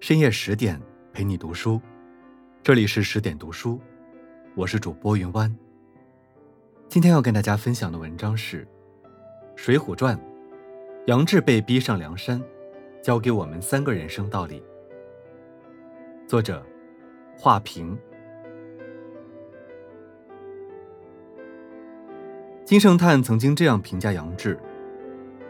深夜十点陪你读书，这里是十点读书，我是主播云湾。今天要跟大家分享的文章是《水浒传》，杨志被逼上梁山，教给我们三个人生道理。作者：华平。金圣叹曾经这样评价杨志：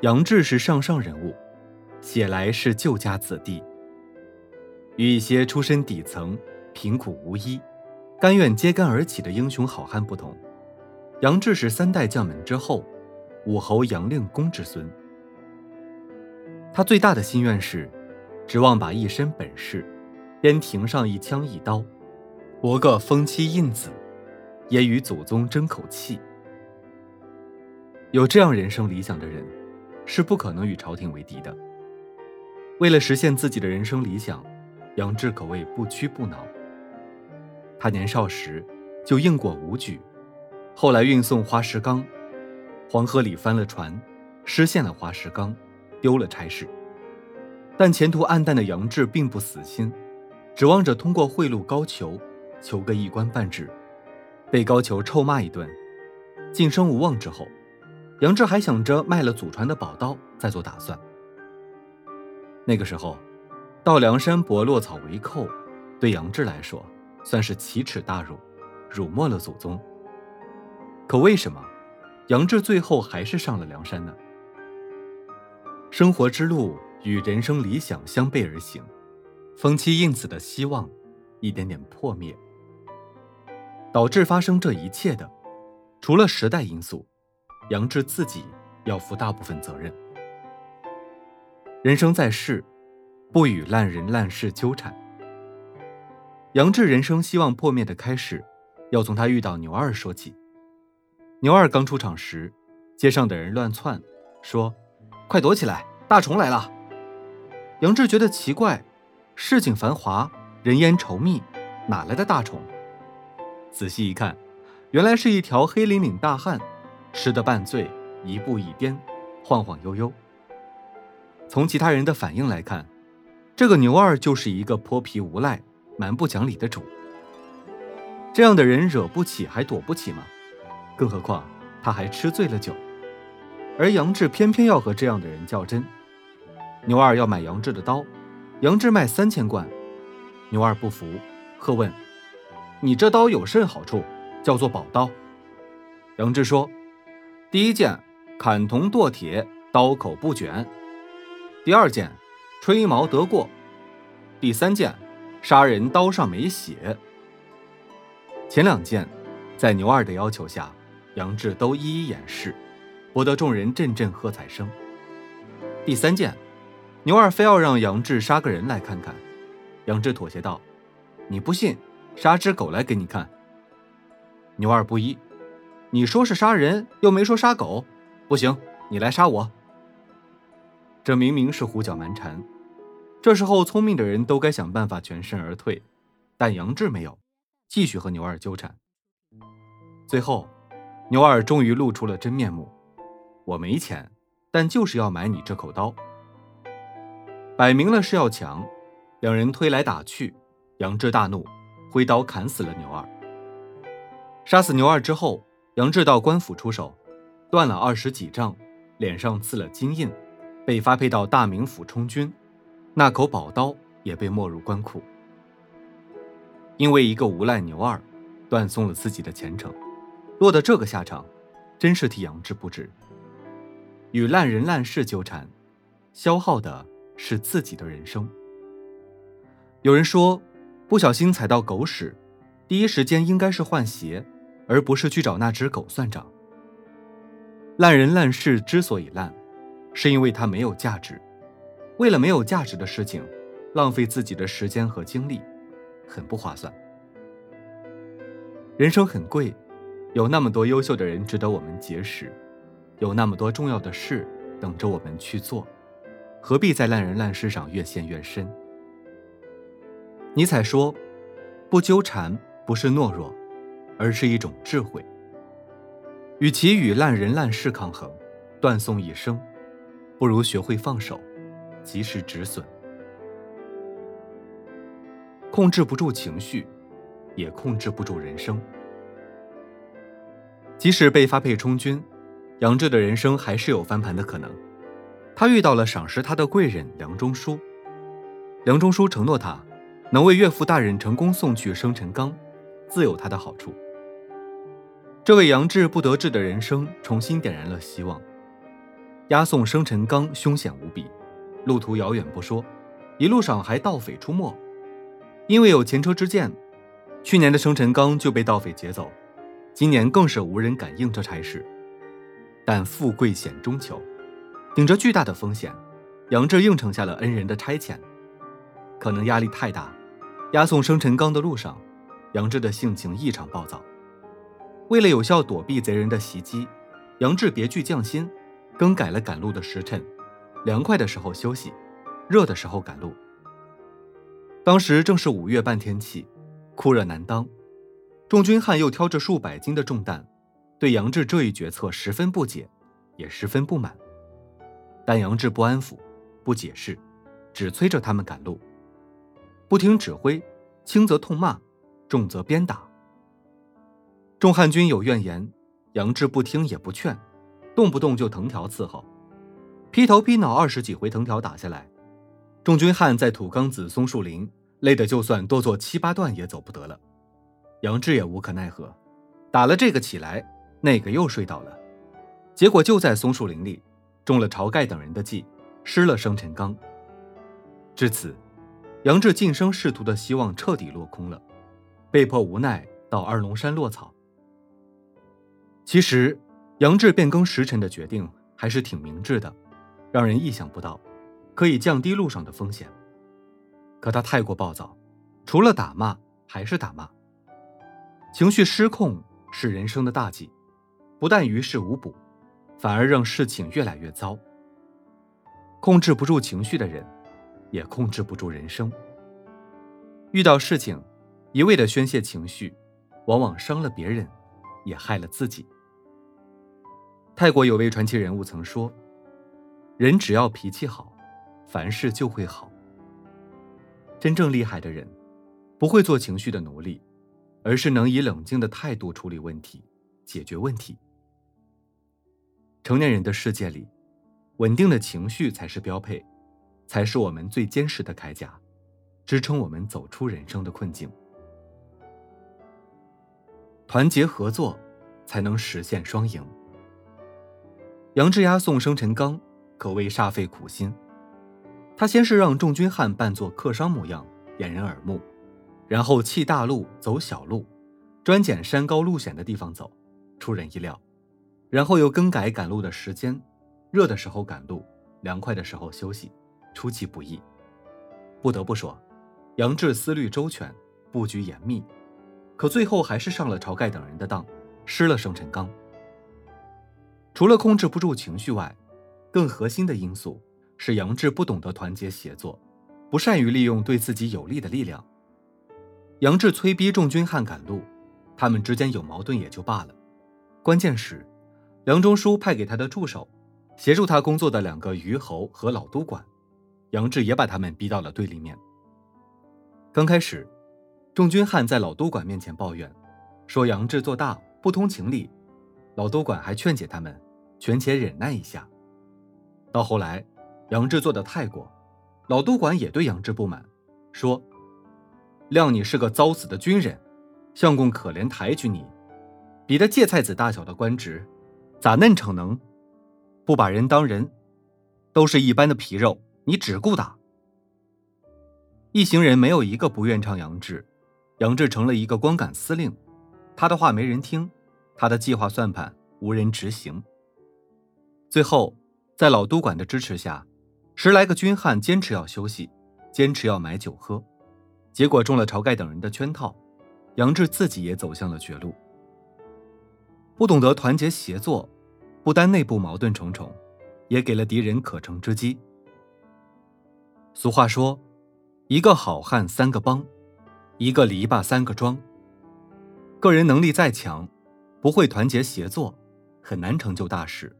杨志是上上人物，写来是旧家子弟。与一些出身底层、贫苦无依、甘愿揭竿而起的英雄好汉不同，杨志是三代将门之后，武侯杨令公之孙。他最大的心愿是，指望把一身本事，边庭上一枪一刀，博个封妻印子，也与祖宗争口气。有这样人生理想的人，是不可能与朝廷为敌的。为了实现自己的人生理想。杨志可谓不屈不挠。他年少时就应过武举，后来运送花石纲，黄河里翻了船，失陷了花石纲，丢了差事。但前途黯淡的杨志并不死心，指望着通过贿赂高俅，求个一官半职，被高俅臭骂一顿，晋升无望之后，杨志还想着卖了祖传的宝刀再做打算。那个时候。到梁山伯落草为寇，对杨志来说算是奇耻大辱，辱没了祖宗。可为什么杨志最后还是上了梁山呢？生活之路与人生理想相背而行，封妻印子的希望一点点破灭，导致发生这一切的，除了时代因素，杨志自己要负大部分责任。人生在世。不与烂人烂事纠缠。杨志人生希望破灭的开始，要从他遇到牛二说起。牛二刚出场时，街上的人乱窜，说：“快躲起来，大虫来了！”杨志觉得奇怪，市井繁华，人烟稠密，哪来的大虫？仔细一看，原来是一条黑领领大汉，吃得半醉，一步一颠，晃晃悠悠。从其他人的反应来看，这个牛二就是一个泼皮无赖、蛮不讲理的主。这样的人惹不起还躲不起吗？更何况他还吃醉了酒。而杨志偏偏要和这样的人较真。牛二要买杨志的刀，杨志卖三千贯。牛二不服，喝问：“你这刀有甚好处？叫做宝刀？”杨志说：“第一件，砍铜剁铁，刀口不卷；第二件。”吹毛得过，第三件，杀人刀上没血。前两件，在牛二的要求下，杨志都一一演示，博得众人阵阵喝彩声。第三件，牛二非要让杨志杀个人来看看，杨志妥协道：“你不信，杀只狗来给你看。”牛二不依：“你说是杀人，又没说杀狗，不行，你来杀我。”这明明是胡搅蛮缠。这时候，聪明的人都该想办法全身而退，但杨志没有，继续和牛二纠缠。最后，牛二终于露出了真面目：“我没钱，但就是要买你这口刀。”摆明了是要抢，两人推来打去，杨志大怒，挥刀砍死了牛二。杀死牛二之后，杨志到官府出手，断了二十几丈，脸上刺了金印。被发配到大名府充军，那口宝刀也被没入官库。因为一个无赖牛二，断送了自己的前程，落得这个下场，真是替杨志不值。与烂人烂事纠缠，消耗的是自己的人生。有人说，不小心踩到狗屎，第一时间应该是换鞋，而不是去找那只狗算账。烂人烂事之所以烂。是因为它没有价值，为了没有价值的事情，浪费自己的时间和精力，很不划算。人生很贵，有那么多优秀的人值得我们结识，有那么多重要的事等着我们去做，何必在烂人烂事上越陷越深？尼采说：“不纠缠不是懦弱，而是一种智慧。”与其与烂人烂事抗衡，断送一生。不如学会放手，及时止损。控制不住情绪，也控制不住人生。即使被发配充军，杨志的人生还是有翻盘的可能。他遇到了赏识他的贵人梁中书，梁中书承诺他能为岳父大人成功送去生辰纲，自有他的好处。这位杨志不得志的人生重新点燃了希望。押送生辰纲凶险无比，路途遥远不说，一路上还盗匪出没。因为有前车之鉴，去年的生辰纲就被盗匪劫走，今年更是无人敢应这差事。但富贵险中求，顶着巨大的风险，杨志应承下了恩人的差遣。可能压力太大，押送生辰纲的路上，杨志的性情异常暴躁。为了有效躲避贼人的袭击，杨志别具匠心。更改了赶路的时辰，凉快的时候休息，热的时候赶路。当时正是五月半天气，酷热难当，众军汉又挑着数百斤的重担，对杨志这一决策十分不解，也十分不满。但杨志不安抚，不解释，只催着他们赶路，不听指挥，轻则痛骂，重则鞭打。众汉军有怨言，杨志不听也不劝。动不动就藤条伺候，劈头劈脑二十几回藤条打下来，众军汉在土岗子松树林累得就算多做七八段也走不得了。杨志也无可奈何，打了这个起来，那个又睡倒了，结果就在松树林里中了晁盖等人的计，失了生辰纲。至此，杨志晋升仕途的希望彻底落空了，被迫无奈到二龙山落草。其实。杨志变更时辰的决定还是挺明智的，让人意想不到，可以降低路上的风险。可他太过暴躁，除了打骂还是打骂。情绪失控是人生的大忌，不但于事无补，反而让事情越来越糟。控制不住情绪的人，也控制不住人生。遇到事情，一味的宣泄情绪，往往伤了别人，也害了自己。泰国有位传奇人物曾说：“人只要脾气好，凡事就会好。真正厉害的人，不会做情绪的奴隶，而是能以冷静的态度处理问题，解决问题。成年人的世界里，稳定的情绪才是标配，才是我们最坚实的铠甲，支撑我们走出人生的困境。团结合作，才能实现双赢。”杨志押送生辰纲，可谓煞费苦心。他先是让众军汉扮作客商模样，掩人耳目，然后弃大路走小路，专拣山高路险的地方走，出人意料。然后又更改赶路的时间，热的时候赶路，凉快的时候休息，出其不意。不得不说，杨志思虑周全，布局严密，可最后还是上了晁盖等人的当，失了生辰纲。除了控制不住情绪外，更核心的因素是杨志不懂得团结协作，不善于利用对自己有利的力量。杨志催逼众军汉赶路，他们之间有矛盾也就罢了，关键是，梁中书派给他的助手，协助他工作的两个虞侯和老都管，杨志也把他们逼到了对立面。刚开始，众军汉在老都管面前抱怨，说杨志做大不通情理。老都管还劝解他们，权且忍耐一下。到后来，杨志做的太过，老都管也对杨志不满，说：“谅你是个遭死的军人，相公可怜抬举你，比他芥菜籽大小的官职，咋嫩逞能？不把人当人，都是一般的皮肉，你只顾打。”一行人没有一个不愿唱杨志，杨志成了一个光杆司令，他的话没人听。他的计划算盘无人执行。最后，在老都管的支持下，十来个军汉坚持要休息，坚持要买酒喝，结果中了晁盖等人的圈套，杨志自己也走向了绝路。不懂得团结协作，不单内部矛盾重重，也给了敌人可乘之机。俗话说：“一个好汉三个帮，一个篱笆三个桩。”个人能力再强。不会团结协作，很难成就大事。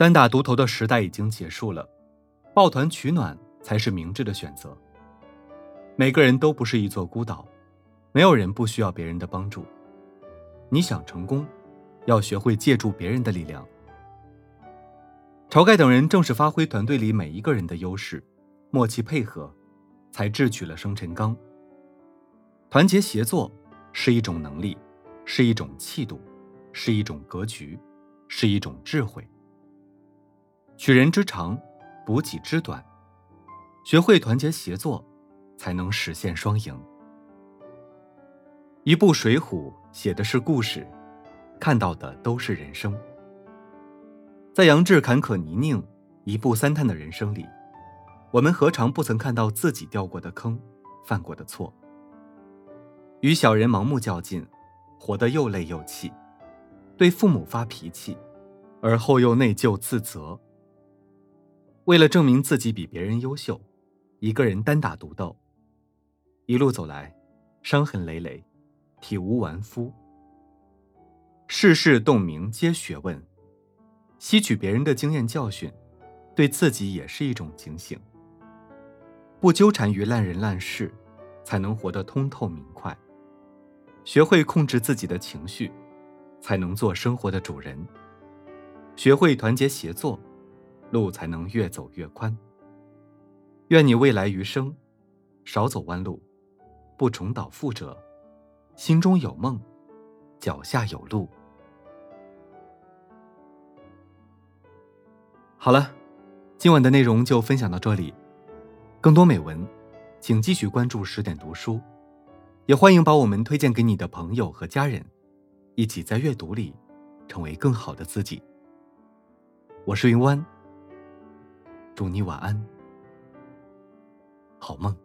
单打独斗的时代已经结束了，抱团取暖才是明智的选择。每个人都不是一座孤岛，没有人不需要别人的帮助。你想成功，要学会借助别人的力量。晁盖等人正是发挥团队里每一个人的优势，默契配合，才智取了生辰纲。团结协作是一种能力，是一种气度，是一种格局，是一种智慧。取人之长，补己之短，学会团结协作，才能实现双赢。一部《水浒》写的是故事，看到的都是人生。在杨志坎坷泥泞、一步三探的人生里，我们何尝不曾看到自己掉过的坑、犯过的错？与小人盲目较劲，活得又累又气；对父母发脾气，而后又内疚自责。为了证明自己比别人优秀，一个人单打独斗，一路走来，伤痕累累，体无完肤。世事洞明皆学问，吸取别人的经验教训，对自己也是一种警醒。不纠缠于烂人烂事，才能活得通透明快。学会控制自己的情绪，才能做生活的主人。学会团结协作。路才能越走越宽。愿你未来余生，少走弯路，不重蹈覆辙，心中有梦，脚下有路。好了，今晚的内容就分享到这里。更多美文，请继续关注十点读书，也欢迎把我们推荐给你的朋友和家人，一起在阅读里成为更好的自己。我是云湾。祝你晚安，好梦。